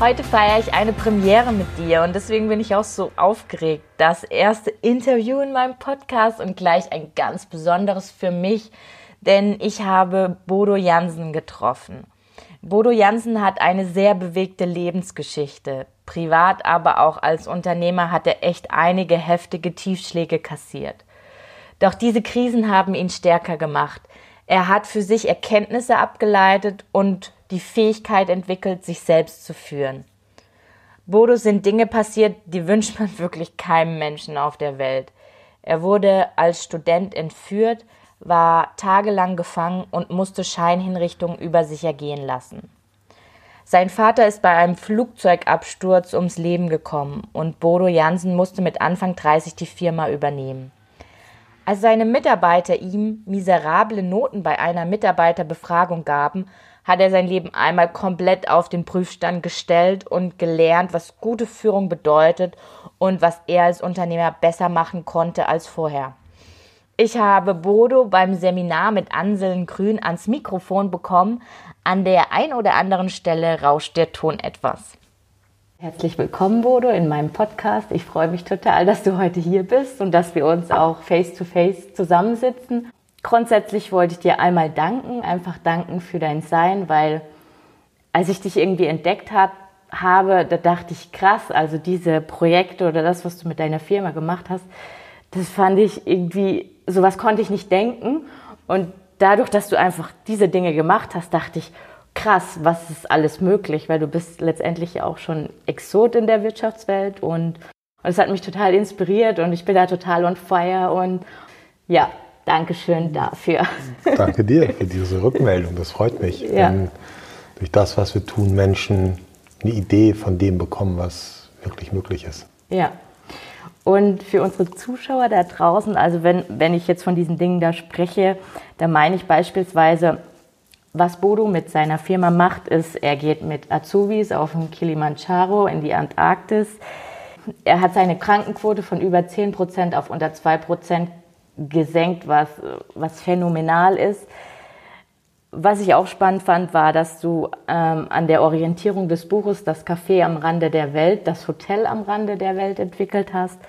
Heute feiere ich eine Premiere mit dir und deswegen bin ich auch so aufgeregt. Das erste Interview in meinem Podcast und gleich ein ganz besonderes für mich, denn ich habe Bodo Jansen getroffen. Bodo Jansen hat eine sehr bewegte Lebensgeschichte. Privat, aber auch als Unternehmer hat er echt einige heftige Tiefschläge kassiert. Doch diese Krisen haben ihn stärker gemacht. Er hat für sich Erkenntnisse abgeleitet und die Fähigkeit entwickelt, sich selbst zu führen. Bodo sind Dinge passiert, die wünscht man wirklich keinem Menschen auf der Welt. Er wurde als Student entführt, war tagelang gefangen und musste Scheinhinrichtungen über sich ergehen lassen. Sein Vater ist bei einem Flugzeugabsturz ums Leben gekommen und Bodo Jansen musste mit Anfang 30 die Firma übernehmen. Als seine Mitarbeiter ihm miserable Noten bei einer Mitarbeiterbefragung gaben, hat er sein Leben einmal komplett auf den Prüfstand gestellt und gelernt, was gute Führung bedeutet und was er als Unternehmer besser machen konnte als vorher. Ich habe Bodo beim Seminar mit Anseln Grün ans Mikrofon bekommen. An der ein oder anderen Stelle rauscht der Ton etwas. Herzlich willkommen, Bodo, in meinem Podcast. Ich freue mich total, dass du heute hier bist und dass wir uns auch face-to-face -face zusammensitzen. Grundsätzlich wollte ich dir einmal danken, einfach danken für dein Sein, weil als ich dich irgendwie entdeckt hab, habe, da dachte ich, krass, also diese Projekte oder das, was du mit deiner Firma gemacht hast, das fand ich irgendwie, sowas konnte ich nicht denken. Und dadurch, dass du einfach diese Dinge gemacht hast, dachte ich, krass, was ist alles möglich, weil du bist letztendlich auch schon Exot in der Wirtschaftswelt und es hat mich total inspiriert und ich bin da total on fire und ja, danke schön dafür. Danke dir für diese Rückmeldung, das freut mich. Ja. Wenn durch das, was wir tun, Menschen eine Idee von dem bekommen, was wirklich möglich ist. Ja. Und für unsere Zuschauer da draußen, also wenn, wenn ich jetzt von diesen Dingen da spreche, da meine ich beispielsweise, was Bodo mit seiner Firma macht, ist, er geht mit Azubis auf den Kilimanjaro in die Antarktis. Er hat seine Krankenquote von über 10 Prozent auf unter 2 Prozent gesenkt, was, was phänomenal ist. Was ich auch spannend fand, war, dass du ähm, an der Orientierung des Buches das Café am Rande der Welt, das Hotel am Rande der Welt entwickelt hast,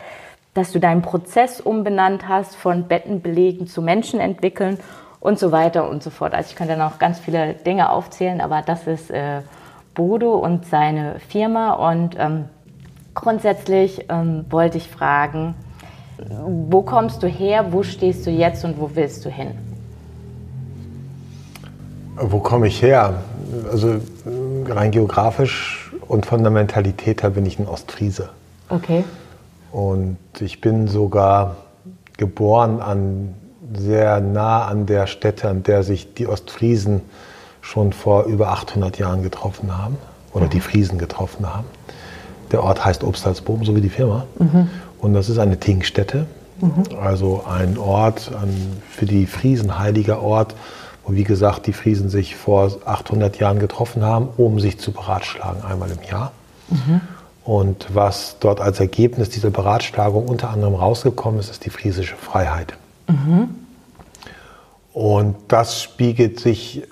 dass du deinen Prozess umbenannt hast von Bettenbelegen zu Menschen entwickeln und so weiter und so fort. Also ich könnte noch ganz viele Dinge aufzählen, aber das ist äh, Bodo und seine Firma. Und ähm, grundsätzlich ähm, wollte ich fragen, wo kommst du her, wo stehst du jetzt und wo willst du hin? Wo komme ich her? Also rein geografisch und von der Mentalität her bin ich ein Ostfriese. Okay. Und ich bin sogar geboren an sehr nah an der Stätte, an der sich die Ostfriesen schon vor über 800 Jahren getroffen haben oder mhm. die Friesen getroffen haben. Der Ort heißt Obstalsboom, so wie die Firma. Mhm. Und das ist eine Tinkstätte, mhm. also ein Ort, ein für die Friesen heiliger Ort, wo wie gesagt die Friesen sich vor 800 Jahren getroffen haben, um sich zu beratschlagen, einmal im Jahr. Mhm. Und was dort als Ergebnis dieser Beratschlagung unter anderem rausgekommen ist, ist die friesische Freiheit. Mhm. Und das spiegelt sich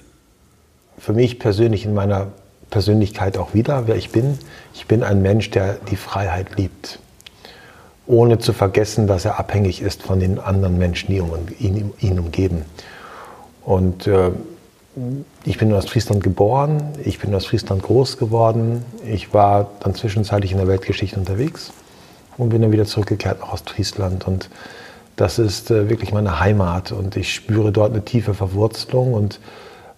für mich persönlich in meiner Persönlichkeit auch wieder, wer ich bin. Ich bin ein Mensch, der die Freiheit liebt, ohne zu vergessen, dass er abhängig ist von den anderen Menschen, die ihn, ihn umgeben. Und äh, ich bin in Ostfriesland geboren, ich bin in Ostfriesland groß geworden, ich war dann zwischenzeitlich in der Weltgeschichte unterwegs und bin dann wieder zurückgekehrt nach Ostfriesland. Und das ist äh, wirklich meine Heimat und ich spüre dort eine tiefe Verwurzelung. Und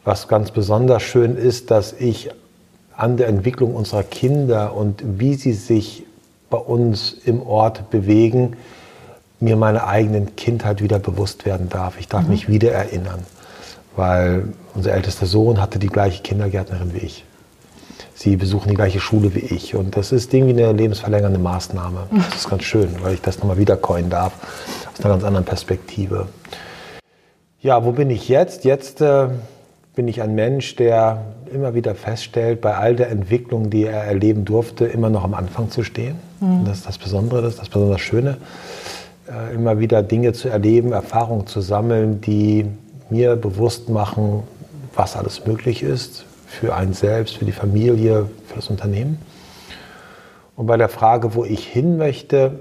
was ganz besonders schön ist, dass ich an der Entwicklung unserer Kinder und wie sie sich bei uns im Ort bewegen, mir meiner eigenen Kindheit wieder bewusst werden darf. Ich darf mhm. mich wieder erinnern, weil unser ältester Sohn hatte die gleiche Kindergärtnerin wie ich. sie besuchen die gleiche Schule wie ich. Und das ist irgendwie eine lebensverlängernde Maßnahme. Das ist ganz schön, weil ich das nochmal wiedercoin darf, aus einer ganz anderen Perspektive. Ja, wo bin ich jetzt? Jetzt äh, bin ich ein Mensch, der immer wieder feststellt, bei all der Entwicklung, die er erleben durfte, immer noch am Anfang zu stehen. Mhm. Das ist das Besondere, das ist das besonders Schöne. Äh, immer wieder Dinge zu erleben, Erfahrungen zu sammeln, die mir bewusst machen, was alles möglich ist für einen selbst, für die Familie, für das Unternehmen. Und bei der Frage, wo ich hin möchte,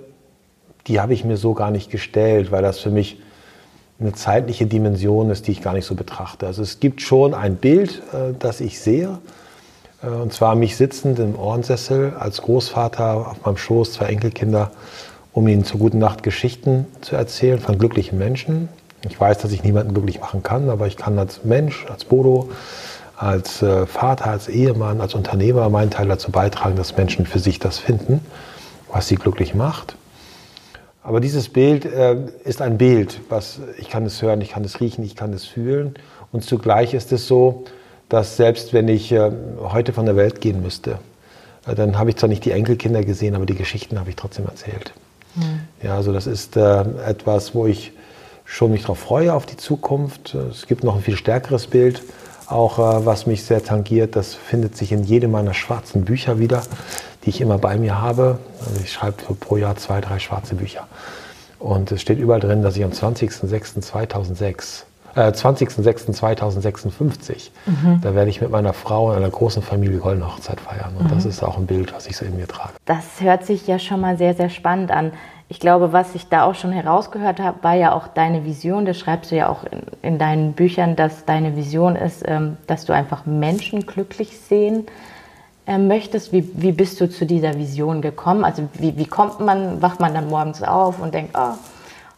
die habe ich mir so gar nicht gestellt, weil das für mich eine zeitliche Dimension ist, die ich gar nicht so betrachte. Also es gibt schon ein Bild, äh, das ich sehe, äh, und zwar mich sitzend im Ohrensessel als Großvater auf meinem Schoß, zwei Enkelkinder, um ihnen zur guten Nacht Geschichten zu erzählen von glücklichen Menschen. Ich weiß, dass ich niemanden glücklich machen kann, aber ich kann als Mensch, als Bodo, als äh, Vater, als Ehemann, als Unternehmer meinen Teil dazu beitragen, dass Menschen für sich das finden, was sie glücklich macht. Aber dieses Bild äh, ist ein Bild, was ich kann es hören, ich kann es riechen, ich kann es fühlen. Und zugleich ist es so, dass selbst wenn ich äh, heute von der Welt gehen müsste, äh, dann habe ich zwar nicht die Enkelkinder gesehen, aber die Geschichten habe ich trotzdem erzählt. Mhm. Ja, also das ist äh, etwas, wo ich schon mich darauf freue auf die Zukunft. Es gibt noch ein viel stärkeres Bild, auch äh, was mich sehr tangiert. Das findet sich in jedem meiner schwarzen Bücher wieder die ich immer bei mir habe. Also ich schreibe pro Jahr zwei, drei schwarze Bücher. Und es steht überall drin, dass ich am 20.06.2006 äh, 20.06.2056. Mhm. Da werde ich mit meiner Frau in einer großen Familie Goldene Hochzeit feiern. Und mhm. das ist auch ein Bild, was ich so in mir trage. Das hört sich ja schon mal sehr, sehr spannend an. Ich glaube, was ich da auch schon herausgehört habe, war ja auch deine Vision. Das schreibst du ja auch in, in deinen Büchern, dass deine Vision ist, ähm, dass du einfach Menschen glücklich sehen möchtest. Wie, wie bist du zu dieser Vision gekommen? Also wie, wie kommt man, wacht man dann morgens auf und denkt, oh,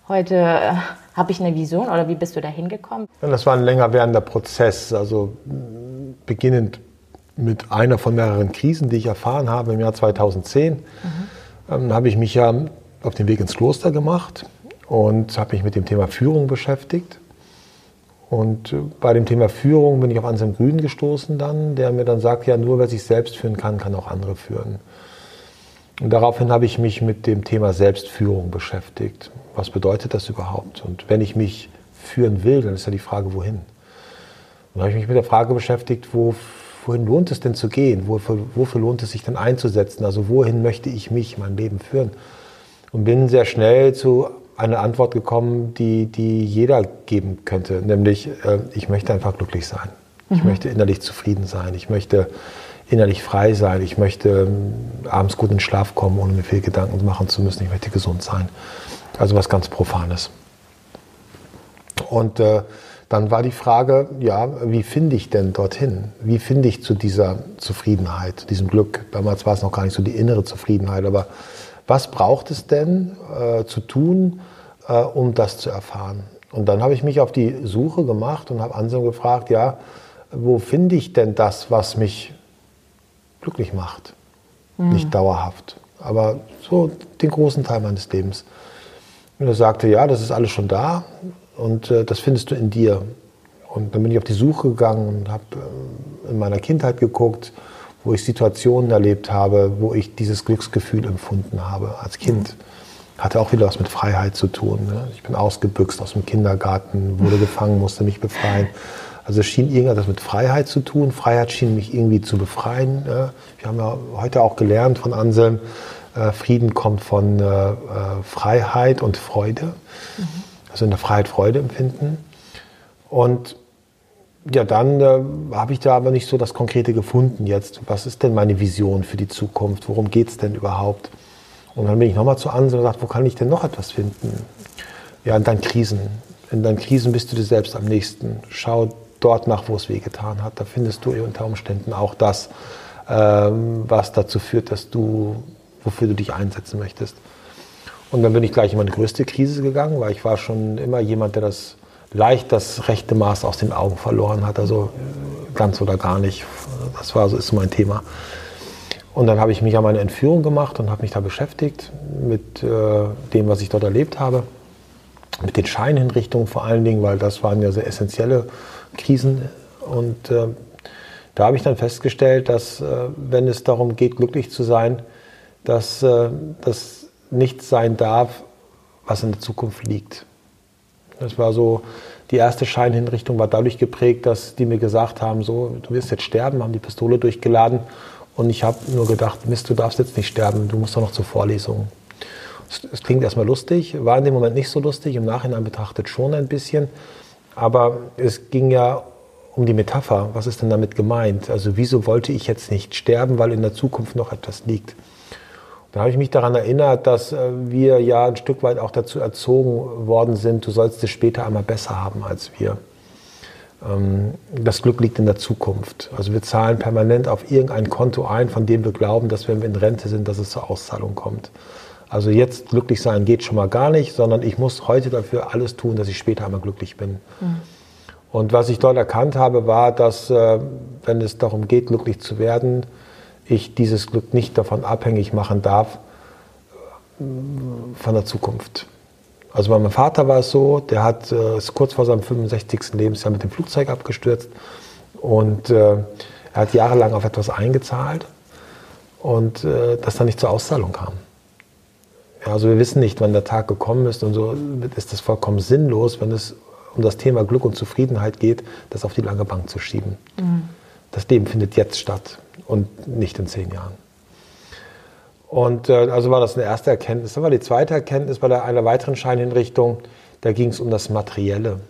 heute äh, habe ich eine Vision oder wie bist du da hingekommen? Das war ein länger währender Prozess, also beginnend mit einer von mehreren Krisen, die ich erfahren habe im Jahr 2010, mhm. ähm, habe ich mich ja auf den Weg ins Kloster gemacht und habe mich mit dem Thema Führung beschäftigt und äh, bei dem Thema Führung bin ich auf Anselm Grün gestoßen dann, der mir dann sagt, ja, nur wer sich selbst führen kann, kann auch andere führen. Und daraufhin habe ich mich mit dem Thema Selbstführung beschäftigt. Was bedeutet das überhaupt? Und wenn ich mich führen will, dann ist ja die Frage, wohin? dann habe ich mich mit der Frage beschäftigt, wo, wohin lohnt es denn zu gehen? Wofür, wofür lohnt es sich denn einzusetzen? Also wohin möchte ich mich, mein Leben führen? Und bin sehr schnell zu eine Antwort gekommen, die, die jeder geben könnte, nämlich äh, ich möchte einfach glücklich sein. Mhm. Ich möchte innerlich zufrieden sein. Ich möchte innerlich frei sein. Ich möchte äh, abends gut in den Schlaf kommen, ohne mir viel Gedanken machen zu müssen. Ich möchte gesund sein. Also was ganz Profanes. Und äh, dann war die Frage, ja, wie finde ich denn dorthin? Wie finde ich zu dieser Zufriedenheit, zu diesem Glück? Damals war es noch gar nicht so die innere Zufriedenheit, aber was braucht es denn äh, zu tun, äh, um das zu erfahren? Und dann habe ich mich auf die Suche gemacht und habe Anselm gefragt, ja, wo finde ich denn das, was mich glücklich macht? Mhm. Nicht dauerhaft, aber so den großen Teil meines Lebens. Und er sagte, ja, das ist alles schon da und äh, das findest du in dir. Und dann bin ich auf die Suche gegangen und habe äh, in meiner Kindheit geguckt, wo ich Situationen erlebt habe, wo ich dieses Glücksgefühl empfunden habe als Kind. Hatte auch wieder was mit Freiheit zu tun. Ne? Ich bin ausgebüxt aus dem Kindergarten, wurde gefangen, musste mich befreien. Also es schien irgendetwas mit Freiheit zu tun. Freiheit schien mich irgendwie zu befreien. Ne? Wir haben ja heute auch gelernt von Anselm, äh, Frieden kommt von äh, äh, Freiheit und Freude. Mhm. Also in der Freiheit Freude empfinden. Und ja, dann äh, habe ich da aber nicht so das Konkrete gefunden jetzt. Was ist denn meine Vision für die Zukunft? Worum geht es denn überhaupt? Und dann bin ich nochmal zu Anselm und gesagt, wo kann ich denn noch etwas finden? Ja, in deinen Krisen. In deinen Krisen bist du dir selbst am nächsten. Schau dort nach, wo es wehgetan hat. Da findest du unter Umständen auch das, ähm, was dazu führt, dass du, wofür du dich einsetzen möchtest. Und dann bin ich gleich in meine größte Krise gegangen, weil ich war schon immer jemand, der das leicht das rechte Maß aus den Augen verloren hat, also ganz oder gar nicht. Das war so ist mein Thema. Und dann habe ich mich an meine Entführung gemacht und habe mich da beschäftigt mit äh, dem, was ich dort erlebt habe, mit den Scheinhinrichtungen vor allen Dingen, weil das waren ja sehr essentielle Krisen. Und äh, da habe ich dann festgestellt, dass äh, wenn es darum geht, glücklich zu sein, dass äh, das nichts sein darf, was in der Zukunft liegt. Das war so, die erste Scheinhinrichtung war dadurch geprägt, dass die mir gesagt haben, so, du wirst jetzt sterben, haben die Pistole durchgeladen und ich habe nur gedacht, Mist, du darfst jetzt nicht sterben, du musst doch noch zur Vorlesung. Es klingt erstmal lustig, war in dem Moment nicht so lustig, im Nachhinein betrachtet schon ein bisschen, aber es ging ja um die Metapher. Was ist denn damit gemeint? Also wieso wollte ich jetzt nicht sterben, weil in der Zukunft noch etwas liegt? Da habe ich mich daran erinnert, dass äh, wir ja ein Stück weit auch dazu erzogen worden sind, du sollst es später einmal besser haben als wir. Ähm, das Glück liegt in der Zukunft. Also wir zahlen permanent auf irgendein Konto ein, von dem wir glauben, dass wenn wir in Rente sind, dass es zur Auszahlung kommt. Also jetzt glücklich sein geht schon mal gar nicht, sondern ich muss heute dafür alles tun, dass ich später einmal glücklich bin. Mhm. Und was ich dort erkannt habe, war, dass äh, wenn es darum geht, glücklich zu werden, ich dieses Glück nicht davon abhängig machen darf äh, von der Zukunft. Also bei meinem Vater war es so, der hat, äh, ist kurz vor seinem 65. Lebensjahr mit dem Flugzeug abgestürzt und äh, er hat jahrelang auf etwas eingezahlt und äh, das dann nicht zur Auszahlung kam. Ja, also wir wissen nicht, wann der Tag gekommen ist und so ist das vollkommen sinnlos, wenn es um das Thema Glück und Zufriedenheit geht, das auf die lange Bank zu schieben. Mhm. Das Leben findet jetzt statt und nicht in zehn Jahren. Und äh, also war das eine erste Erkenntnis. Dann war die zweite Erkenntnis bei der, einer weiteren Scheinhinrichtung, da ging es um das Materielle.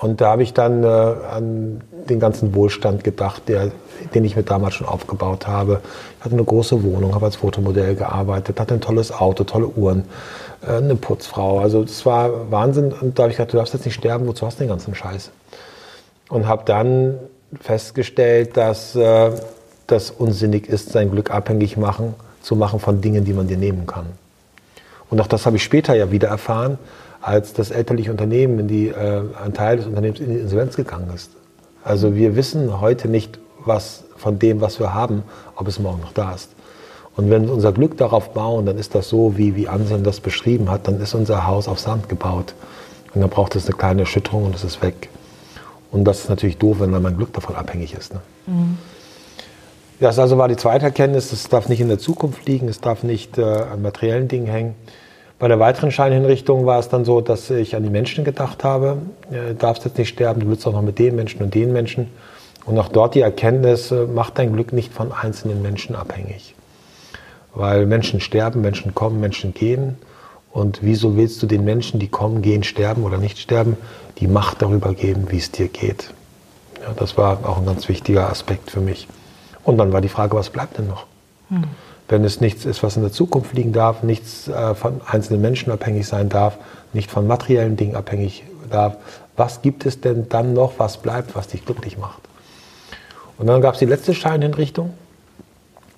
Und da habe ich dann äh, an den ganzen Wohlstand gedacht, der, den ich mir damals schon aufgebaut habe. Ich hatte eine große Wohnung, habe als Fotomodell gearbeitet, hatte ein tolles Auto, tolle Uhren, äh, eine Putzfrau. Also das war Wahnsinn. Und da habe ich gedacht, du darfst jetzt nicht sterben, wozu hast du den ganzen Scheiß? Und habe dann festgestellt, dass äh, das unsinnig ist, sein Glück abhängig machen, zu machen von Dingen, die man dir nehmen kann. Und auch das habe ich später ja wieder erfahren, als das elterliche Unternehmen in die, äh, ein Teil des Unternehmens in die Insolvenz gegangen ist. Also wir wissen heute nicht, was von dem, was wir haben, ob es morgen noch da ist. Und wenn wir unser Glück darauf bauen, dann ist das so, wie, wie Anselm das beschrieben hat, dann ist unser Haus auf Sand gebaut. Und dann braucht es eine kleine Erschütterung und es ist weg. Und das ist natürlich doof, wenn dann mein Glück davon abhängig ist. Ne? Mhm. Das also war die zweite Erkenntnis, es darf nicht in der Zukunft liegen, es darf nicht äh, an materiellen Dingen hängen. Bei der weiteren Scheinhinrichtung war es dann so, dass ich an die Menschen gedacht habe. Du darfst jetzt nicht sterben, du willst auch noch mit den Menschen und den Menschen. Und auch dort die Erkenntnis, äh, macht dein Glück nicht von einzelnen Menschen abhängig. Weil Menschen sterben, Menschen kommen, Menschen gehen. Und wieso willst du den Menschen, die kommen, gehen, sterben oder nicht sterben, die Macht darüber geben, wie es dir geht? Ja, das war auch ein ganz wichtiger Aspekt für mich. Und dann war die Frage, was bleibt denn noch? Hm. Wenn es nichts ist, was in der Zukunft liegen darf, nichts äh, von einzelnen Menschen abhängig sein darf, nicht von materiellen Dingen abhängig darf, was gibt es denn dann noch, was bleibt, was dich glücklich macht? Und dann gab es die letzte Scheinhinrichtung.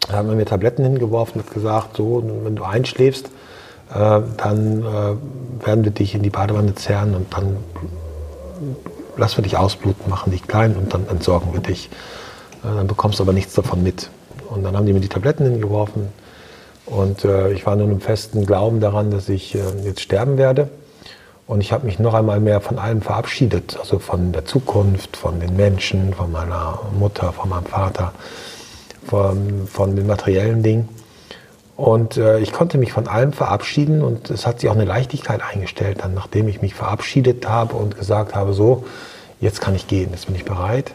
Da haben wir mir Tabletten hingeworfen und gesagt, so, wenn du einschläfst, äh, dann äh, werden wir dich in die Badewanne zerren und dann lassen wir dich ausbluten, machen dich klein und dann entsorgen wir dich. Äh, dann bekommst du aber nichts davon mit. Und dann haben die mir die Tabletten hingeworfen und äh, ich war nun im festen Glauben daran, dass ich äh, jetzt sterben werde. Und ich habe mich noch einmal mehr von allem verabschiedet, also von der Zukunft, von den Menschen, von meiner Mutter, von meinem Vater, von, von den materiellen Dingen. Und äh, ich konnte mich von allem verabschieden und es hat sich auch eine Leichtigkeit eingestellt, dann nachdem ich mich verabschiedet habe und gesagt habe, so, jetzt kann ich gehen, jetzt bin ich bereit.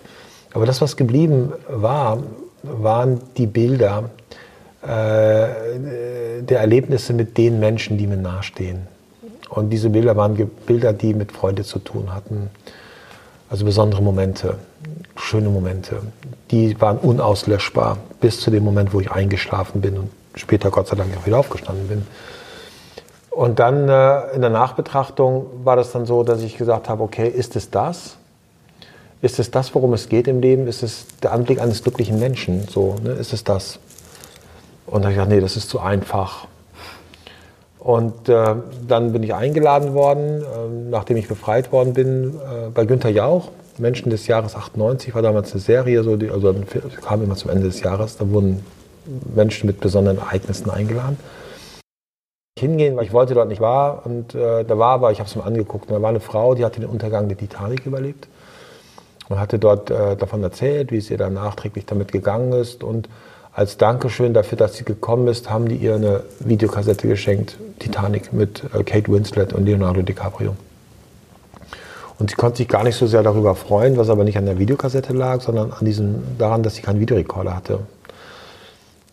Aber das, was geblieben war, waren die Bilder äh, der Erlebnisse mit den Menschen, die mir nahestehen. Und diese Bilder waren Bilder, die mit Freude zu tun hatten. Also besondere Momente, schöne Momente. Die waren unauslöschbar bis zu dem Moment, wo ich eingeschlafen bin und später Gott sei Dank auch wieder aufgestanden bin. Und dann äh, in der Nachbetrachtung war das dann so, dass ich gesagt habe, okay, ist es das? Ist es das, worum es geht im Leben? Ist es der Anblick eines glücklichen Menschen? So, ne? Ist es das? Und da habe ich gedacht, nee, das ist zu einfach. Und äh, dann bin ich eingeladen worden, äh, nachdem ich befreit worden bin, äh, bei Günter Jauch, Menschen des Jahres 98, war damals eine Serie, so die, also kam immer zum Ende des Jahres, da wurden Menschen mit besonderen Ereignissen eingeladen. Hingehen, weil ich wollte dort nicht war und äh, da war aber, ich habe es mir angeguckt, da war eine Frau, die hatte den Untergang der Titanic überlebt und hatte dort äh, davon erzählt, wie es ihr dann nachträglich damit gegangen ist. Und als Dankeschön dafür, dass sie gekommen ist, haben die ihr eine Videokassette geschenkt, Titanic mit äh, Kate Winslet und Leonardo DiCaprio. Und sie konnte sich gar nicht so sehr darüber freuen, was aber nicht an der Videokassette lag, sondern an diesem, daran, dass sie keinen Videorekorder hatte.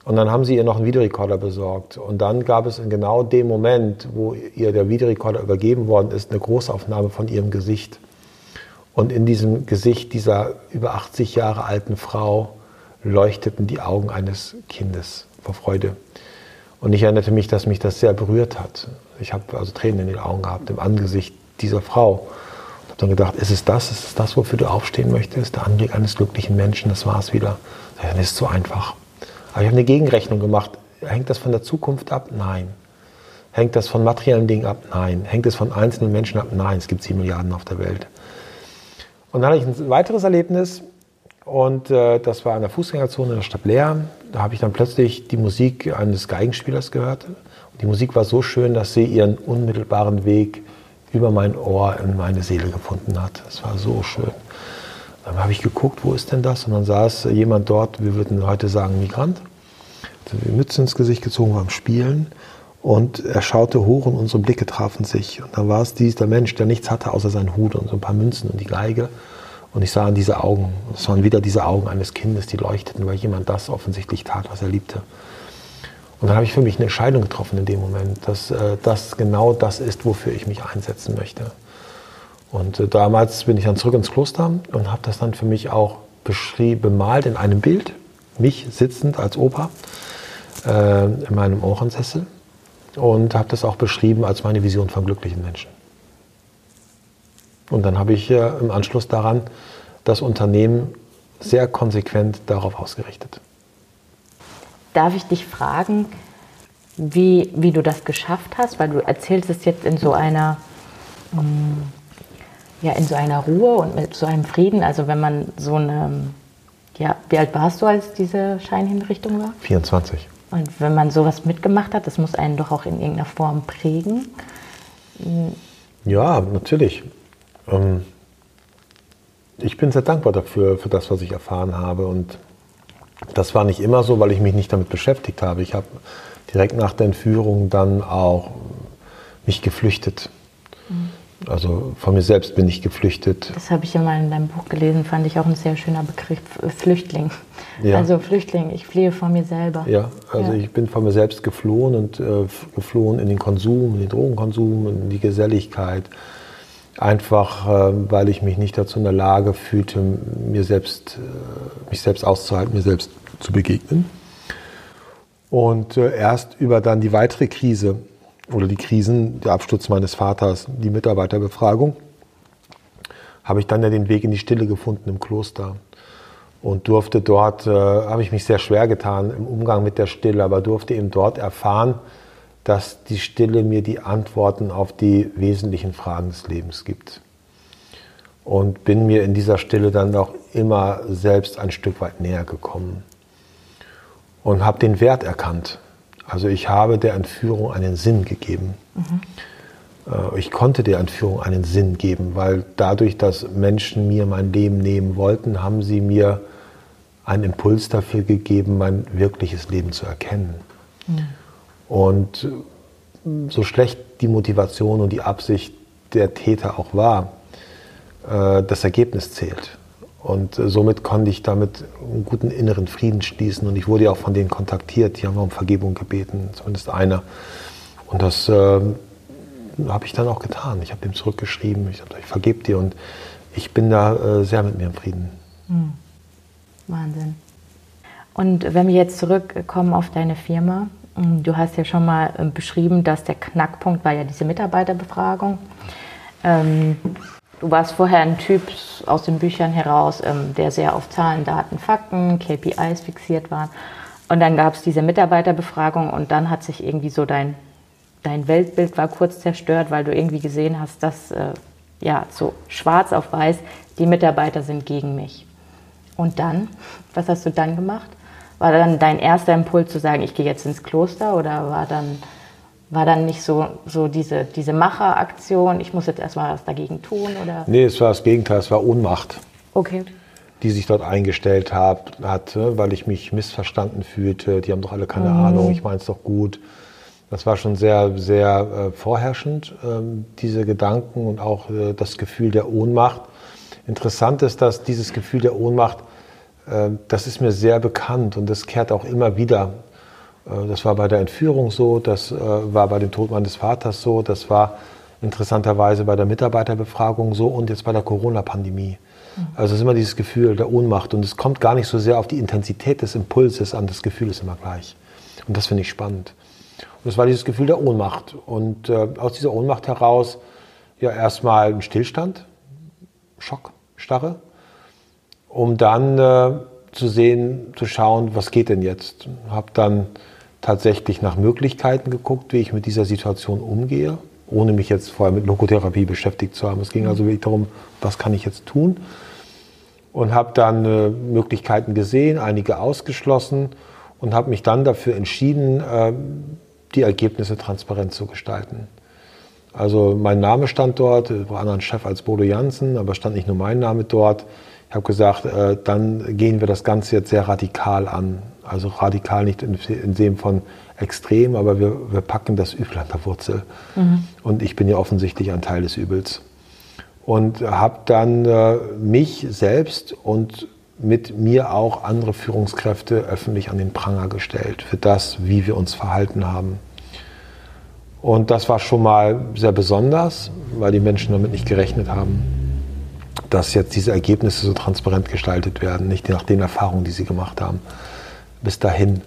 Und dann haben sie ihr noch einen Videorekorder besorgt. Und dann gab es in genau dem Moment, wo ihr der Videorekorder übergeben worden ist, eine Großaufnahme von ihrem Gesicht. Und in diesem Gesicht dieser über 80 Jahre alten Frau leuchteten die Augen eines Kindes vor Freude. Und ich erinnerte mich, dass mich das sehr berührt hat. Ich habe also Tränen in den Augen gehabt im Angesicht dieser Frau habe dann gedacht, ist es das, ist es das, wofür du aufstehen möchtest? Der Anblick eines glücklichen Menschen, das war es wieder. Das ist so einfach. Aber ich habe eine Gegenrechnung gemacht. Hängt das von der Zukunft ab? Nein. Hängt das von materiellen Dingen ab? Nein. Hängt es von einzelnen Menschen ab? Nein. Es gibt sieben Milliarden auf der Welt. Und dann hatte ich ein weiteres Erlebnis und äh, das war an der Fußgängerzone in der Stadt Leer. Da habe ich dann plötzlich die Musik eines Geigenspielers gehört. Und die Musik war so schön, dass sie ihren unmittelbaren Weg über mein Ohr in meine Seele gefunden hat. Das war so schön. Dann habe ich geguckt, wo ist denn das? Und dann saß jemand dort, wir würden heute sagen Migrant, hatte die Mütze ins Gesicht gezogen beim Spielen. Und er schaute hoch und unsere Blicke trafen sich. Und dann war es dieser Mensch, der nichts hatte außer seinen Hut und so ein paar Münzen und die Geige. Und ich sah in diese Augen, es waren wieder diese Augen eines Kindes, die leuchteten, weil jemand das offensichtlich tat, was er liebte. Und dann habe ich für mich eine Entscheidung getroffen in dem Moment, dass äh, das genau das ist, wofür ich mich einsetzen möchte. Und äh, damals bin ich dann zurück ins Kloster und habe das dann für mich auch beschrieben, bemalt in einem Bild, mich sitzend als Opa äh, in meinem Ohrensessel und habe das auch beschrieben als meine Vision von glücklichen Menschen. Und dann habe ich äh, im Anschluss daran das Unternehmen sehr konsequent darauf ausgerichtet. Darf ich dich fragen, wie, wie du das geschafft hast? Weil du erzählst es jetzt in so einer, mm, ja, in so einer Ruhe und mit so einem Frieden. Also wenn man so eine, ja, wie alt warst du, als diese Scheinhinrichtung war? 24. Und wenn man sowas mitgemacht hat, das muss einen doch auch in irgendeiner Form prägen. Ja, natürlich. Ähm, ich bin sehr dankbar dafür, für das, was ich erfahren habe. Und das war nicht immer so, weil ich mich nicht damit beschäftigt habe. Ich habe direkt nach der Entführung dann auch mich geflüchtet. Also von mir selbst bin ich geflüchtet. Das habe ich ja mal in deinem Buch gelesen, fand ich auch ein sehr schöner Begriff, äh, Flüchtling. Ja. Also Flüchtling, ich fliehe von mir selber. Ja, also ja. ich bin von mir selbst geflohen und äh, geflohen in den Konsum, in den Drogenkonsum, in die Geselligkeit. Einfach, äh, weil ich mich nicht dazu in der Lage fühlte, mir selbst, äh, mich selbst auszuhalten, mir selbst zu begegnen. Und äh, erst über dann die weitere Krise oder die Krisen, der Absturz meines Vaters, die Mitarbeiterbefragung, habe ich dann ja den Weg in die Stille gefunden im Kloster und durfte dort, äh, habe ich mich sehr schwer getan im Umgang mit der Stille, aber durfte eben dort erfahren, dass die Stille mir die Antworten auf die wesentlichen Fragen des Lebens gibt. Und bin mir in dieser Stille dann auch immer selbst ein Stück weit näher gekommen und habe den Wert erkannt. Also ich habe der Entführung einen Sinn gegeben. Mhm. Ich konnte der Entführung einen Sinn geben, weil dadurch, dass Menschen mir mein Leben nehmen wollten, haben sie mir einen Impuls dafür gegeben, mein wirkliches Leben zu erkennen. Mhm. Und so schlecht die Motivation und die Absicht der Täter auch war, äh, das Ergebnis zählt. Und äh, somit konnte ich damit einen guten inneren Frieden schließen. Und ich wurde ja auch von denen kontaktiert, die haben um Vergebung gebeten, zumindest einer. Und das äh, habe ich dann auch getan. Ich habe dem zurückgeschrieben, ich, ich vergebe dir und ich bin da äh, sehr mit mir im Frieden. Mhm. Wahnsinn. Und wenn wir jetzt zurückkommen auf deine Firma, Mm, du hast ja schon mal ähm, beschrieben, dass der Knackpunkt war ja diese Mitarbeiterbefragung. Ähm, du warst vorher ein Typ aus den Büchern heraus, ähm, der sehr auf Zahlen, Daten, Fakten, KPIs fixiert war. Und dann gab es diese Mitarbeiterbefragung und dann hat sich irgendwie so dein, dein Weltbild war kurz zerstört, weil du irgendwie gesehen hast, dass äh, ja so schwarz auf weiß, die Mitarbeiter sind gegen mich. Und dann, was hast du dann gemacht? War dann dein erster Impuls zu sagen, ich gehe jetzt ins Kloster oder war dann, war dann nicht so, so diese, diese Macheraktion, ich muss jetzt erstmal was dagegen tun? Oder? Nee, es war das Gegenteil, es war Ohnmacht. Okay. Die sich dort eingestellt hab, hatte, weil ich mich missverstanden fühlte. Die haben doch alle keine mhm. Ahnung, ich meine es doch gut. Das war schon sehr, sehr äh, vorherrschend, ähm, diese Gedanken und auch äh, das Gefühl der Ohnmacht. Interessant ist, dass dieses Gefühl der Ohnmacht, äh, das ist mir sehr bekannt und das kehrt auch immer wieder. Äh, das war bei der Entführung so, das äh, war bei dem Tod meines Vaters so, das war interessanterweise bei der Mitarbeiterbefragung so und jetzt bei der Corona-Pandemie. Mhm. Also es ist immer dieses Gefühl der Ohnmacht und es kommt gar nicht so sehr auf die Intensität des Impulses an, das Gefühl ist immer gleich. Und das finde ich spannend. Das war dieses Gefühl der Ohnmacht. Und äh, aus dieser Ohnmacht heraus ja erstmal ein Stillstand, Schock, Starre, um dann äh, zu sehen, zu schauen, was geht denn jetzt. Habe dann tatsächlich nach Möglichkeiten geguckt, wie ich mit dieser Situation umgehe, ohne mich jetzt vorher mit Logotherapie beschäftigt zu haben. Es ging also wirklich darum, was kann ich jetzt tun? Und habe dann äh, Möglichkeiten gesehen, einige ausgeschlossen und habe mich dann dafür entschieden, äh, die Ergebnisse transparent zu gestalten. Also mein Name stand dort, war ein Chef als Bodo Jansen, aber stand nicht nur mein Name dort. Ich habe gesagt, äh, dann gehen wir das Ganze jetzt sehr radikal an. Also radikal nicht in, dem von extrem, aber wir, wir packen das Übel an der Wurzel. Mhm. Und ich bin ja offensichtlich ein Teil des Übels. Und habe dann äh, mich selbst und mit mir auch andere Führungskräfte öffentlich an den Pranger gestellt für das, wie wir uns verhalten haben. Und das war schon mal sehr besonders, weil die Menschen damit nicht gerechnet haben, dass jetzt diese Ergebnisse so transparent gestaltet werden, nicht nach den Erfahrungen, die sie gemacht haben. Bis dahin.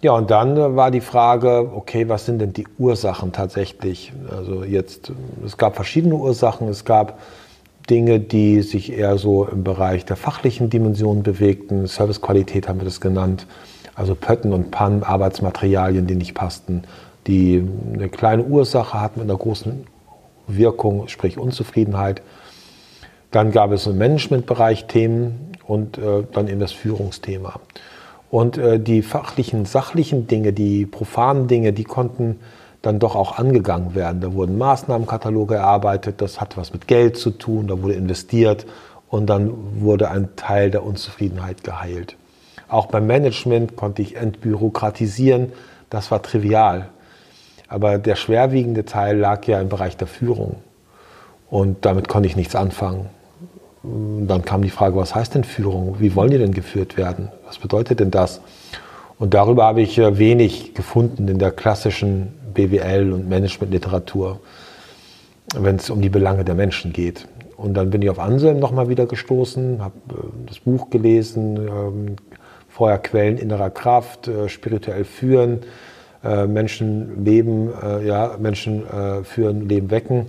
Ja, und dann war die Frage, okay, was sind denn die Ursachen tatsächlich? Also jetzt, es gab verschiedene Ursachen. Es gab Dinge, die sich eher so im Bereich der fachlichen Dimension bewegten. Servicequalität haben wir das genannt. Also Pötten und Pannen, Arbeitsmaterialien, die nicht passten, die eine kleine Ursache hatten mit einer großen Wirkung, sprich Unzufriedenheit. Dann gab es im Managementbereich Themen und äh, dann eben das Führungsthema. Und äh, die fachlichen, sachlichen Dinge, die profanen Dinge, die konnten dann doch auch angegangen werden. Da wurden Maßnahmenkataloge erarbeitet, das hat was mit Geld zu tun, da wurde investiert und dann wurde ein Teil der Unzufriedenheit geheilt. Auch beim Management konnte ich entbürokratisieren, das war trivial. Aber der schwerwiegende Teil lag ja im Bereich der Führung und damit konnte ich nichts anfangen. Dann kam die Frage, was heißt denn Führung? Wie wollen die denn geführt werden? Was bedeutet denn das? Und darüber habe ich wenig gefunden in der klassischen BWL und Managementliteratur, wenn es um die Belange der Menschen geht. Und dann bin ich auf Anselm nochmal wieder gestoßen, habe äh, das Buch gelesen, ähm, vorher Quellen innerer Kraft, äh, spirituell führen, äh, Menschen leben, ja, Menschen führen, Leben wecken.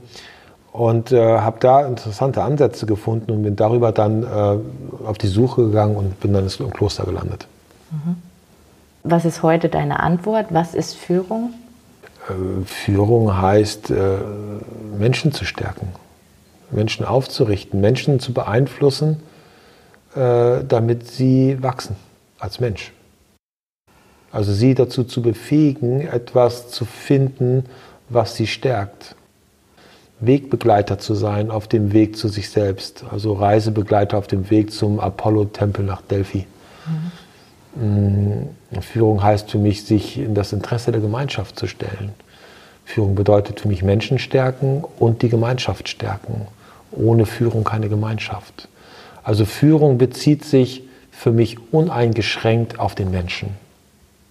Und habe da interessante Ansätze gefunden und bin darüber dann auf die Suche gegangen und bin dann im Kloster gelandet. Mhm. Was ist heute deine Antwort? Was ist Führung? Äh, Führung heißt, äh, Menschen zu stärken, Menschen aufzurichten, Menschen zu beeinflussen, äh, damit sie wachsen als Mensch. Also sie dazu zu befähigen, etwas zu finden, was sie stärkt. Wegbegleiter zu sein auf dem Weg zu sich selbst, also Reisebegleiter auf dem Weg zum Apollo-Tempel nach Delphi. Mhm. Führung heißt für mich, sich in das Interesse der Gemeinschaft zu stellen. Führung bedeutet für mich Menschen stärken und die Gemeinschaft stärken. Ohne Führung keine Gemeinschaft. Also Führung bezieht sich für mich uneingeschränkt auf den Menschen,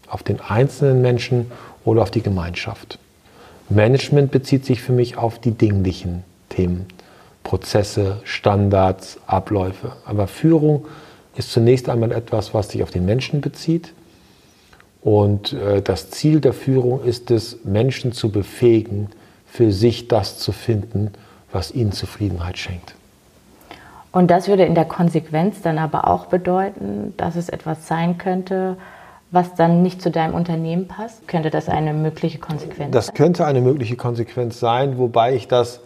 auf den einzelnen Menschen oder auf die Gemeinschaft. Management bezieht sich für mich auf die dinglichen Themen, Prozesse, Standards, Abläufe. Aber Führung ist zunächst einmal etwas, was sich auf den Menschen bezieht. Und äh, das Ziel der Führung ist es, Menschen zu befähigen, für sich das zu finden, was ihnen Zufriedenheit schenkt. Und das würde in der Konsequenz dann aber auch bedeuten, dass es etwas sein könnte, was dann nicht zu deinem Unternehmen passt? Könnte das eine mögliche Konsequenz das sein? Das könnte eine mögliche Konsequenz sein, wobei ich das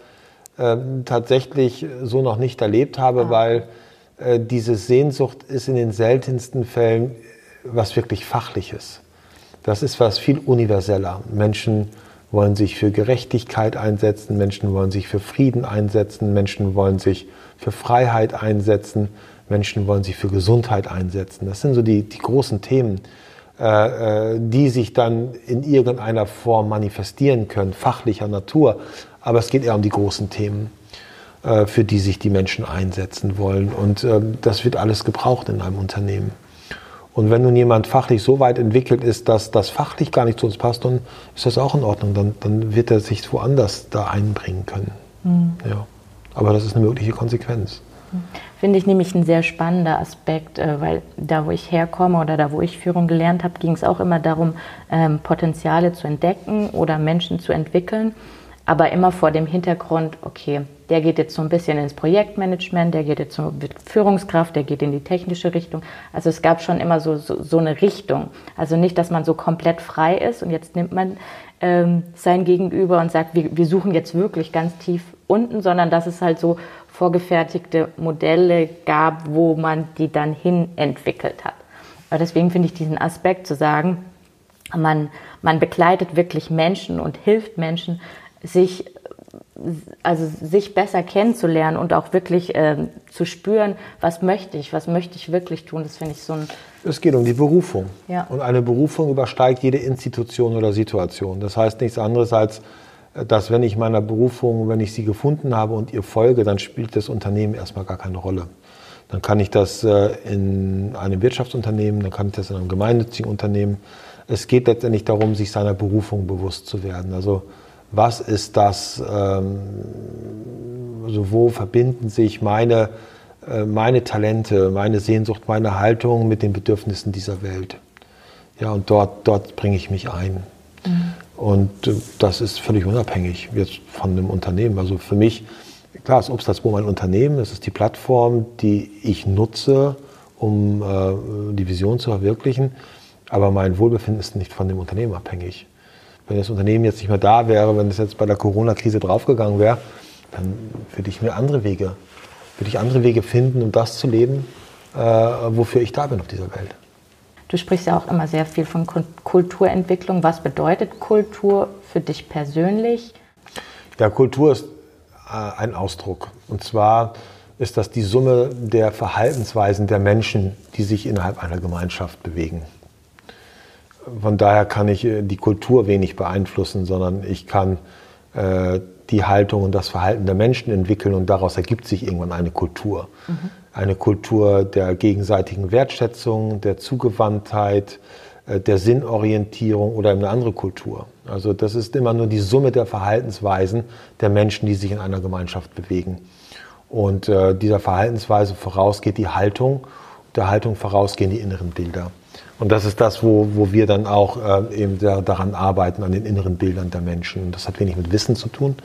äh, tatsächlich so noch nicht erlebt habe, ah. weil äh, diese Sehnsucht ist in den seltensten Fällen was wirklich Fachliches. Das ist was viel universeller. Menschen wollen sich für Gerechtigkeit einsetzen, Menschen wollen sich für Frieden einsetzen, Menschen wollen sich für Freiheit einsetzen, Menschen wollen sich für Gesundheit einsetzen. Das sind so die, die großen Themen, äh, äh die sich dann in irgendeiner Form manifestieren können, fachlicher Natur. Aber es geht eher um die großen Themen, äh, für die sich die Menschen einsetzen wollen. Und äh, das wird alles gebraucht in einem Unternehmen. Und wenn nun jemand fachlich so weit entwickelt ist, dass das fachlich gar nicht zu uns passt, dann ist das auch in Ordnung. Dann, dann wird er sich woanders da einbringen können. Mhm. Ja. Aber das ist eine mögliche Konsequenz. Finde ich nämlich ein sehr spannender Aspekt, äh, weil da, wo ich herkomme oder da, wo ich Führung gelernt habe, ging es auch immer darum, ähm, Potenziale zu entdecken oder Menschen zu entwickeln aber immer vor dem Hintergrund, okay, der geht jetzt so ein bisschen ins Projektmanagement, der geht jetzt mit Führungskraft, der geht in die technische Richtung. Also es gab schon immer so, so, so eine Richtung. Also nicht, dass man so komplett frei ist und jetzt nimmt man ähm, sein Gegenüber und sagt, wir, wir suchen jetzt wirklich ganz tief unten, sondern dass es halt so vorgefertigte Modelle gab, wo man die dann hin entwickelt hat. Aber deswegen finde ich diesen Aspekt zu sagen, man, man begleitet wirklich Menschen und hilft Menschen, sich, also sich besser kennenzulernen und auch wirklich äh, zu spüren, was möchte ich, was möchte ich wirklich tun. Das finde ich so ein. Es geht um die Berufung. Ja. Und eine Berufung übersteigt jede Institution oder Situation. Das heißt nichts anderes als, dass wenn ich meiner Berufung, wenn ich sie gefunden habe und ihr folge, dann spielt das Unternehmen erstmal gar keine Rolle. Dann kann ich das äh, in einem Wirtschaftsunternehmen, dann kann ich das in einem gemeinnützigen Unternehmen. Es geht letztendlich darum, sich seiner Berufung bewusst zu werden. Also was ist das, ähm, also wo verbinden sich meine, äh, meine Talente, meine Sehnsucht, meine Haltung mit den Bedürfnissen dieser Welt. Ja, und dort, dort bringe ich mich ein. Mhm. Und äh, das ist völlig unabhängig jetzt von einem Unternehmen. Also für mich, klar, ist Obstasbo mein Unternehmen, es ist die Plattform, die ich nutze, um äh, die Vision zu verwirklichen. Aber mein Wohlbefinden ist nicht von dem Unternehmen abhängig. Wenn das Unternehmen jetzt nicht mehr da wäre, wenn es jetzt bei der Corona-Krise draufgegangen wäre, dann würde ich mir andere Wege, würde ich andere Wege finden, um das zu leben, äh, wofür ich da bin auf dieser Welt. Du sprichst ja auch immer sehr viel von Kulturentwicklung. Was bedeutet Kultur für dich persönlich? Ja, Kultur ist äh, ein Ausdruck. Und zwar ist das die Summe der Verhaltensweisen der Menschen, die sich innerhalb einer Gemeinschaft bewegen von daher kann ich äh, die Kultur wenig beeinflussen, sondern ich kann äh, die Haltung und das Verhalten der Menschen entwickeln und daraus ergibt sich irgendwann eine Kultur. Mhm. Eine Kultur der gegenseitigen Wertschätzung, der Zugewandtheit, äh, der Sinnorientierung oder eine andere Kultur. Also das ist immer nur die Summe der Verhaltensweisen der Menschen, die sich in einer Gemeinschaft bewegen. Und äh, dieser Verhaltensweise vorausgeht die Haltung, der Haltung vorausgehen die inneren Bilder. Und das ist das, wo, wo wir dann auch äh, eben da, daran arbeiten, an den inneren Bildern der Menschen. Das hat wenig mit Wissen zu tun,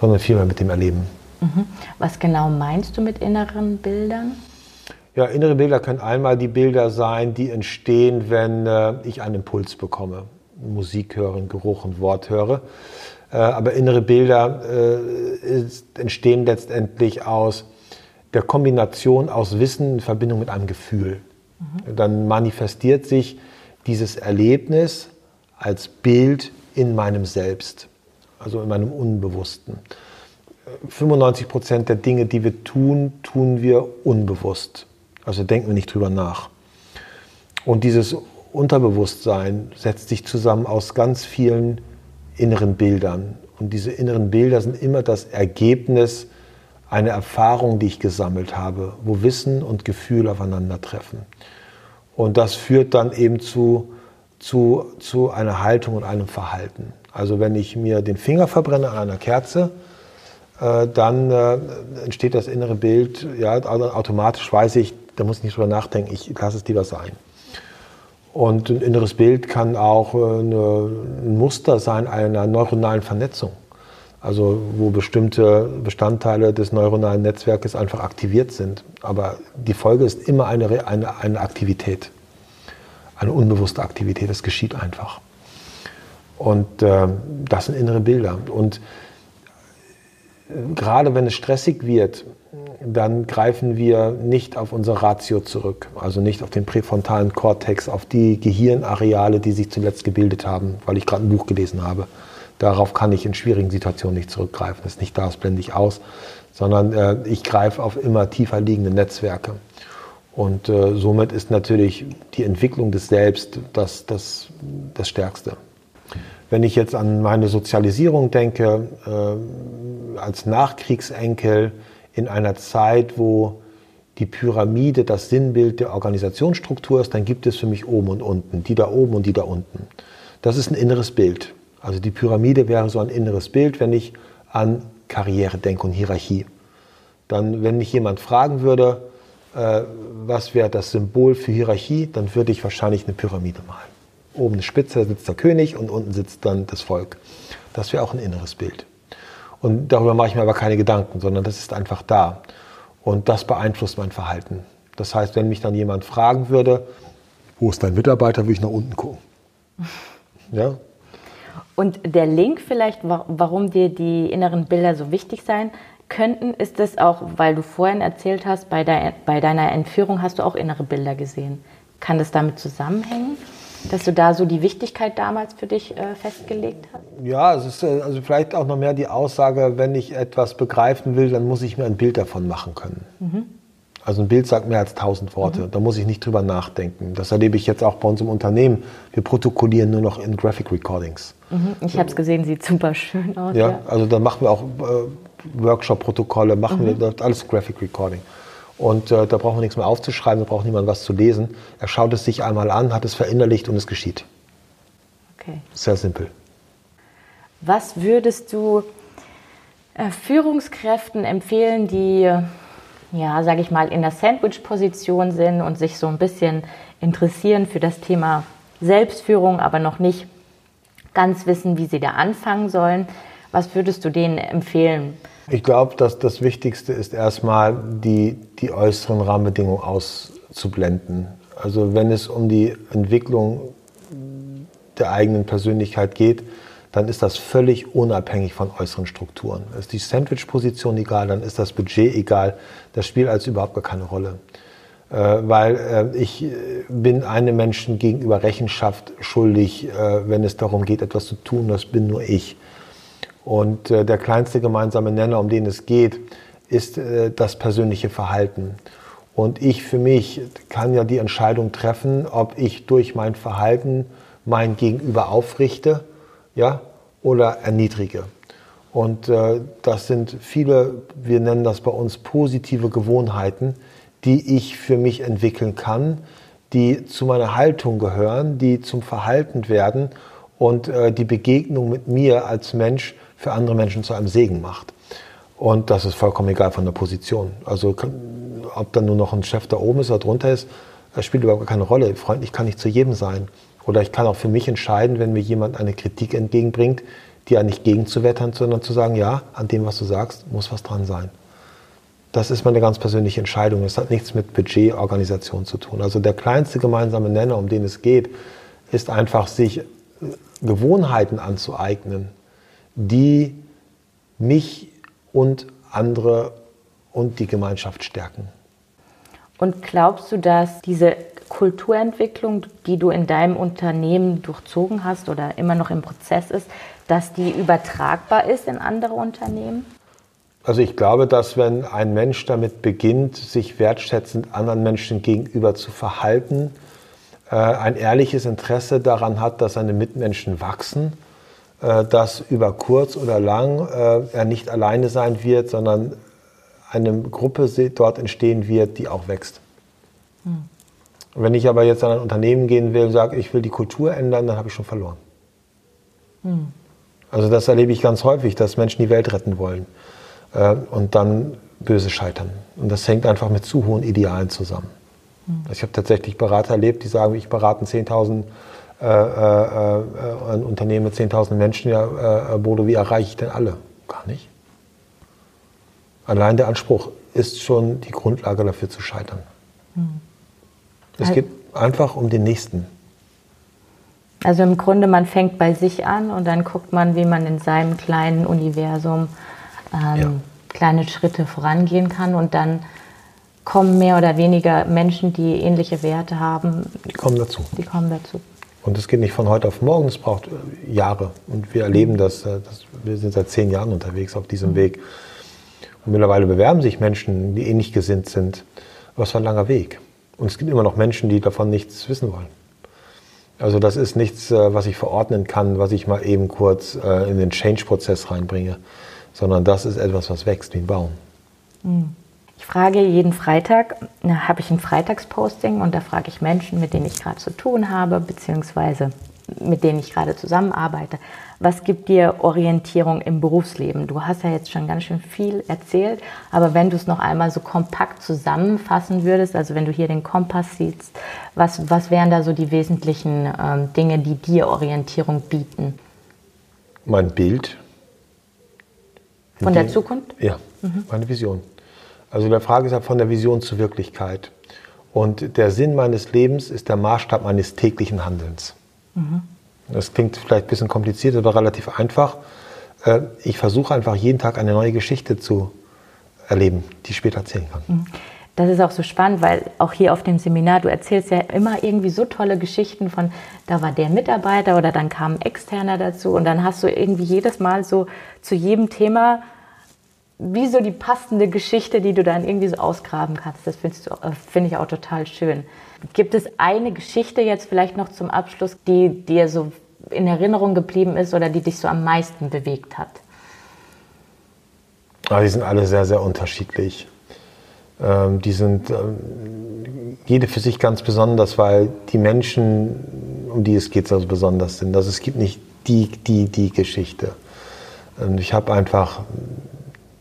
sondern vielmehr mit dem Erleben. Mhm. Was genau meinst du mit inneren Bildern? Ja, innere Bilder können einmal die Bilder sein, die entstehen, wenn äh, ich einen Impuls bekomme. Musik höre, Geruch und Wort höre. Äh, aber innere Bilder äh, ist, entstehen letztendlich aus der Kombination aus Wissen in Verbindung mit einem Gefühl. Dann manifestiert sich dieses Erlebnis als Bild in meinem Selbst, also in meinem Unbewussten. 95 Prozent der Dinge, die wir tun, tun wir unbewusst. Also denken wir nicht drüber nach. Und dieses Unterbewusstsein setzt sich zusammen aus ganz vielen inneren Bildern. Und diese inneren Bilder sind immer das Ergebnis einer Erfahrung, die ich gesammelt habe, wo Wissen und Gefühl aufeinandertreffen. Und das führt dann eben zu, zu, zu einer Haltung und einem Verhalten. Also wenn ich mir den Finger verbrenne an einer Kerze, äh, dann äh, entsteht das innere Bild, ja, also automatisch weiß ich, da muss ich nicht drüber nachdenken, ich lasse es lieber sein. Und ein inneres Bild kann auch äh, ein Muster sein einer neuronalen Vernetzung. Also wo bestimmte Bestandteile des neuronalen Netzwerkes einfach aktiviert sind. Aber die Folge ist immer eine, eine, eine Aktivität, eine unbewusste Aktivität. Das geschieht einfach. Und äh, das sind innere Bilder. Und gerade wenn es stressig wird, dann greifen wir nicht auf unser Ratio zurück, also nicht auf den präfrontalen Kortex, auf die Gehirnareale, die sich zuletzt gebildet haben, weil ich gerade ein Buch gelesen habe. Darauf kann ich in schwierigen Situationen nicht zurückgreifen. Das ist nicht da, das blende ich aus, sondern äh, ich greife auf immer tiefer liegende Netzwerke. Und äh, somit ist natürlich die Entwicklung des Selbst das, das, das Stärkste. Wenn ich jetzt an meine Sozialisierung denke, äh, als Nachkriegsenkel in einer Zeit, wo die Pyramide das Sinnbild der Organisationsstruktur ist, dann gibt es für mich oben und unten, die da oben und die da unten. Das ist ein inneres Bild. Also die Pyramide wäre so ein inneres Bild, wenn ich an Karriere denke und Hierarchie. Dann, wenn mich jemand fragen würde, äh, was wäre das Symbol für Hierarchie, dann würde ich wahrscheinlich eine Pyramide malen. Oben eine Spitze, da sitzt der König und unten sitzt dann das Volk. Das wäre auch ein inneres Bild. Und darüber mache ich mir aber keine Gedanken, sondern das ist einfach da. Und das beeinflusst mein Verhalten. Das heißt, wenn mich dann jemand fragen würde, wo ist dein Mitarbeiter, würde ich nach unten gucken. Ja, und der Link vielleicht, warum dir die inneren Bilder so wichtig sein könnten, ist es auch, weil du vorhin erzählt hast, bei, de bei deiner Entführung hast du auch innere Bilder gesehen. Kann das damit zusammenhängen? dass du da so die Wichtigkeit damals für dich äh, festgelegt hast? Ja, es ist äh, also vielleicht auch noch mehr die Aussage, wenn ich etwas begreifen will, dann muss ich mir ein Bild davon machen können. Mhm. Also ein Bild sagt mehr als tausend Worte. Mhm. Da muss ich nicht drüber nachdenken. Das erlebe ich jetzt auch bei uns im Unternehmen. Wir protokollieren nur noch in Graphic Recordings. Mhm. Ich habe es gesehen, sieht super schön aus. Ja, ja. also da machen wir auch äh, Workshop-Protokolle, machen mhm. wir alles Graphic Recording. Und äh, da brauchen wir nichts mehr aufzuschreiben, da braucht niemand was zu lesen. Er schaut es sich einmal an, hat es verinnerlicht und es geschieht. Okay. Sehr simpel. Was würdest du äh, Führungskräften empfehlen, die ja, sage ich mal, in der Sandwich-Position sind und sich so ein bisschen interessieren für das Thema Selbstführung, aber noch nicht ganz wissen, wie sie da anfangen sollen. Was würdest du denen empfehlen? Ich glaube, dass das Wichtigste ist erstmal die, die äußeren Rahmenbedingungen auszublenden. Also wenn es um die Entwicklung der eigenen Persönlichkeit geht, dann ist das völlig unabhängig von äußeren Strukturen. Ist die Sandwich-Position egal, dann ist das Budget egal. Das spielt als überhaupt gar keine Rolle. Äh, weil äh, ich bin einem Menschen gegenüber Rechenschaft schuldig, äh, wenn es darum geht, etwas zu tun. Das bin nur ich. Und äh, der kleinste gemeinsame Nenner, um den es geht, ist äh, das persönliche Verhalten. Und ich für mich kann ja die Entscheidung treffen, ob ich durch mein Verhalten mein Gegenüber aufrichte ja, oder erniedrige. Und äh, das sind viele, wir nennen das bei uns positive Gewohnheiten, die ich für mich entwickeln kann, die zu meiner Haltung gehören, die zum Verhalten werden und äh, die Begegnung mit mir als Mensch für andere Menschen zu einem Segen macht. Und das ist vollkommen egal von der Position. Also ob dann nur noch ein Chef da oben ist oder drunter ist, das spielt überhaupt keine Rolle. Freundlich kann ich zu jedem sein. Oder ich kann auch für mich entscheiden, wenn mir jemand eine Kritik entgegenbringt, die ja nicht gegenzuwettern, sondern zu sagen, ja, an dem, was du sagst, muss was dran sein. Das ist meine ganz persönliche Entscheidung. Es hat nichts mit Budgetorganisation zu tun. Also der kleinste gemeinsame Nenner, um den es geht, ist einfach, sich Gewohnheiten anzueignen, die mich und andere und die Gemeinschaft stärken. Und glaubst du, dass diese Kulturentwicklung, die du in deinem Unternehmen durchzogen hast oder immer noch im Prozess ist, dass die übertragbar ist in andere Unternehmen? Also ich glaube, dass wenn ein Mensch damit beginnt, sich wertschätzend anderen Menschen gegenüber zu verhalten, äh, ein ehrliches Interesse daran hat, dass seine Mitmenschen wachsen, äh, dass über kurz oder lang äh, er nicht alleine sein wird, sondern eine Gruppe dort entstehen wird, die auch wächst. Hm. Wenn ich aber jetzt an ein Unternehmen gehen will und sage, ich will die Kultur ändern, dann habe ich schon verloren. Hm. Also das erlebe ich ganz häufig, dass Menschen die Welt retten wollen äh, und dann böse scheitern. Und das hängt einfach mit zu hohen Idealen zusammen. Hm. Ich habe tatsächlich Berater erlebt, die sagen, ich berate 10.000 äh, äh, ein Unternehmen mit 10.000 Menschen, ja, äh, Bodo, wie erreiche ich denn alle? Gar nicht. Allein der Anspruch ist schon die Grundlage dafür zu scheitern. Hm. Es geht einfach um den Nächsten. Also im Grunde, man fängt bei sich an und dann guckt man, wie man in seinem kleinen Universum ähm, ja. kleine Schritte vorangehen kann und dann kommen mehr oder weniger Menschen, die ähnliche Werte haben. Die kommen dazu. Die kommen dazu. Und es geht nicht von heute auf morgen, es braucht äh, Jahre. Und wir erleben das, äh, das wir sind seit zehn Jahren unterwegs auf diesem mhm. Weg. Und mittlerweile bewerben sich Menschen, die ähnlich gesinnt sind. Aber es war ein langer Weg. Und es gibt immer noch Menschen, die davon nichts wissen wollen. Also das ist nichts, äh, was ich verordnen kann, was ich mal eben kurz in den Change-Prozess reinbringe, sondern das ist etwas, was wächst wie ein Baum. Mhm. Ich frage jeden Freitag, habe ich ein Freitagsposting und da frage ich Menschen, mit denen ich gerade zu tun habe, beziehungsweise mit denen ich gerade zusammenarbeite. Was gibt dir Orientierung im Berufsleben? Du hast ja jetzt schon ganz schön viel erzählt, aber wenn du es noch einmal so kompakt zusammenfassen würdest, also wenn du hier den Kompass siehst, was, was wären da so die wesentlichen ähm, Dinge, die dir Orientierung bieten? Mein Bild. Von der Zukunft? Ja, mhm. meine Vision. Also die Frage ist ja von der Vision zur Wirklichkeit. Und der Sinn meines Lebens ist der Maßstab meines täglichen Handelns. Mhm. Das klingt vielleicht ein bisschen kompliziert, aber relativ einfach. Äh, ich versuche einfach jeden Tag eine neue Geschichte zu erleben, die ich später erzählen kann. Mhm. Das ist auch so spannend, weil auch hier auf dem Seminar, du erzählst ja immer irgendwie so tolle Geschichten von, da war der Mitarbeiter oder dann kam ein Externer dazu und dann hast du irgendwie jedes Mal so zu jedem Thema wie so die passende Geschichte, die du dann irgendwie so ausgraben kannst. Das äh, finde ich auch total schön. Gibt es eine Geschichte jetzt vielleicht noch zum Abschluss, die dir so in Erinnerung geblieben ist oder die dich so am meisten bewegt hat? Ah, die sind alle sehr, sehr unterschiedlich. Ähm, die sind ähm, jede für sich ganz besonders, weil die Menschen, um die es geht, so besonders sind. Also es gibt nicht die, die, die Geschichte. Und ich habe einfach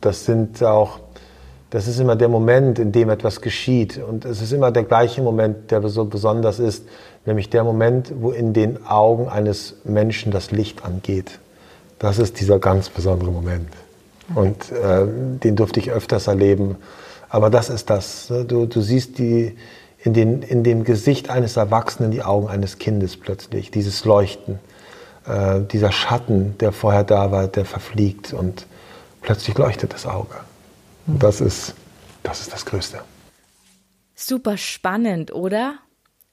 das sind auch, das ist immer der Moment, in dem etwas geschieht. Und es ist immer der gleiche Moment, der so besonders ist, nämlich der Moment, wo in den Augen eines Menschen das Licht angeht. Das ist dieser ganz besondere Moment. Und äh, den durfte ich öfters erleben. Aber das ist das. Ne? Du, du siehst die, in, den, in dem Gesicht eines Erwachsenen die Augen eines Kindes plötzlich, dieses Leuchten, äh, dieser Schatten, der vorher da war, der verfliegt. Und plötzlich leuchtet das Auge. Und das ist, das ist das Größte. Super spannend, oder?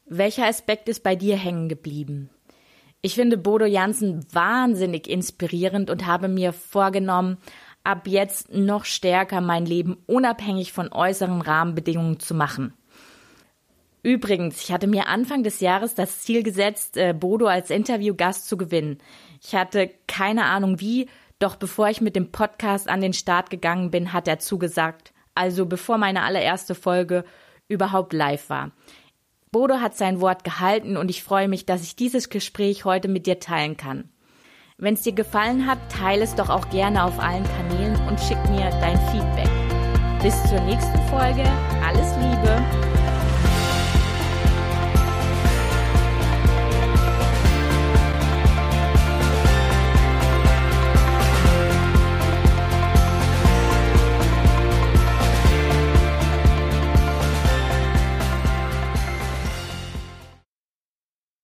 Welcher Aspekt ist bei dir hängen geblieben? Ich finde Bodo Jansen wahnsinnig inspirierend und habe mir vorgenommen, ab jetzt noch stärker mein Leben unabhängig von äußeren Rahmenbedingungen zu machen. Übrigens, ich hatte mir Anfang des Jahres das Ziel gesetzt, äh, Bodo als Interviewgast zu gewinnen. Ich hatte keine Ahnung wie, doch bevor ich mit dem Podcast an den Start gegangen bin, hat er zugesagt, also bevor meine allererste Folge überhaupt live war. Bodo hat sein Wort gehalten und ich freue mich, dass ich dieses Gespräch heute mit dir teilen kann. Wenn es dir gefallen hat, teile es doch auch gerne auf allen Kanälen und schick mir dein Feedback. Bis zur nächsten Folge. Alles Liebe.